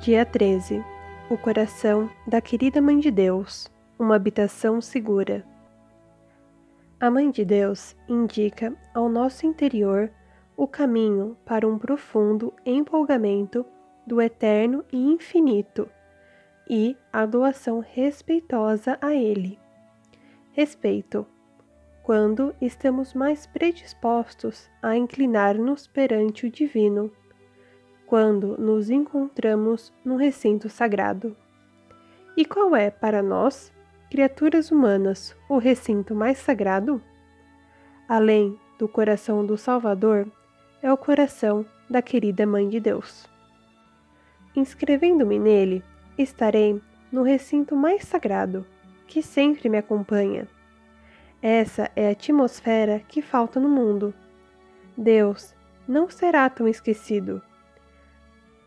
Dia 13 O coração da querida Mãe de Deus Uma habitação segura. A Mãe de Deus indica ao nosso interior o caminho para um profundo empolgamento do eterno e infinito e a doação respeitosa a Ele. Respeito quando estamos mais predispostos a inclinar-nos perante o divino quando nos encontramos no recinto sagrado. E qual é, para nós, criaturas humanas, o recinto mais sagrado? Além do coração do Salvador, é o coração da querida Mãe de Deus. Inscrevendo-me nele, estarei no recinto mais sagrado, que sempre me acompanha. Essa é a atmosfera que falta no mundo. Deus não será tão esquecido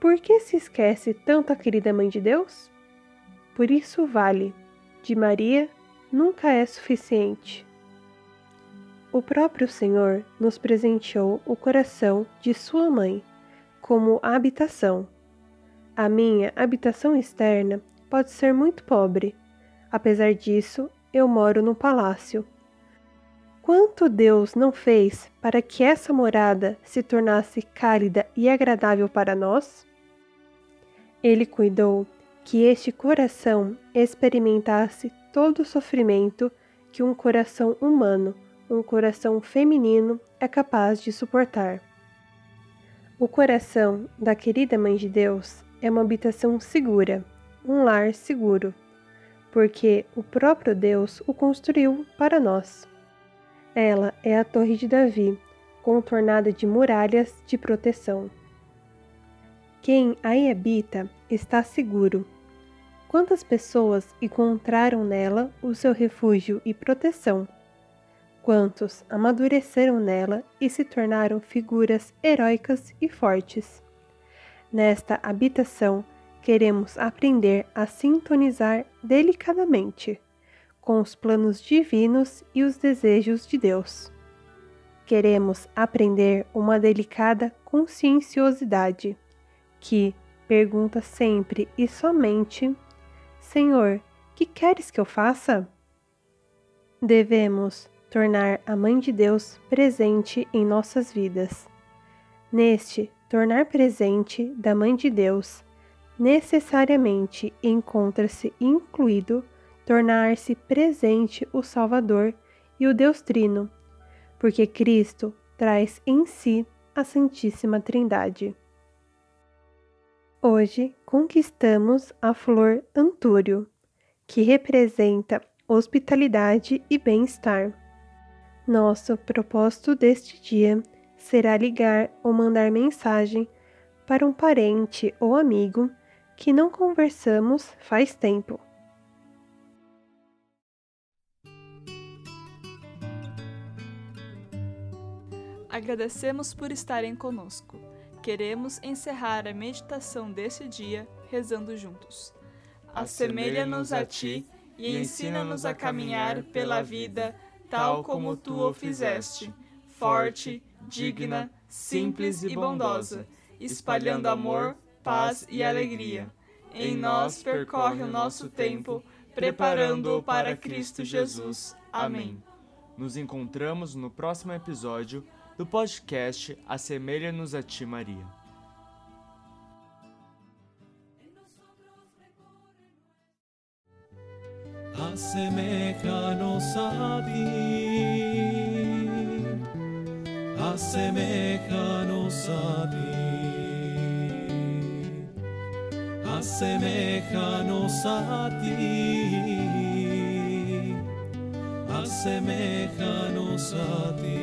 por que se esquece tanto a querida Mãe de Deus? Por isso vale, de Maria nunca é suficiente. O próprio Senhor nos presenteou o coração de Sua Mãe como habitação. A minha habitação externa pode ser muito pobre, apesar disso, eu moro no palácio. Quanto Deus não fez para que essa morada se tornasse cálida e agradável para nós? Ele cuidou que este coração experimentasse todo o sofrimento que um coração humano, um coração feminino, é capaz de suportar. O coração da querida Mãe de Deus é uma habitação segura, um lar seguro, porque o próprio Deus o construiu para nós. Ela é a Torre de Davi, contornada de muralhas de proteção. Quem aí habita está seguro. Quantas pessoas encontraram nela o seu refúgio e proteção? Quantos amadureceram nela e se tornaram figuras heróicas e fortes? Nesta habitação, queremos aprender a sintonizar delicadamente com os planos divinos e os desejos de Deus. Queremos aprender uma delicada conscienciosidade que pergunta sempre e somente: Senhor, que queres que eu faça? Devemos tornar a Mãe de Deus presente em nossas vidas. Neste tornar presente da Mãe de Deus, necessariamente encontra-se incluído tornar-se presente o Salvador e o Deus Trino, porque Cristo traz em si a Santíssima Trindade. Hoje conquistamos a flor antúrio, que representa hospitalidade e bem-estar. Nosso propósito deste dia será ligar ou mandar mensagem para um parente ou amigo que não conversamos faz tempo. Agradecemos por estarem conosco. Queremos encerrar a meditação desse dia rezando juntos. Assemelha-nos a ti e ensina-nos a caminhar pela vida tal como tu o fizeste, forte, digna, simples e bondosa, espalhando amor, paz e alegria. Em nós percorre o nosso tempo, preparando-o para Cristo Jesus. Amém. Nos encontramos no próximo episódio do podcast Assemelha-nos a Ti, Maria. Assemelha-nos a ti. Assemelha-nos a ti. Assemelha-nos a ti. Assemelha-nos a ti.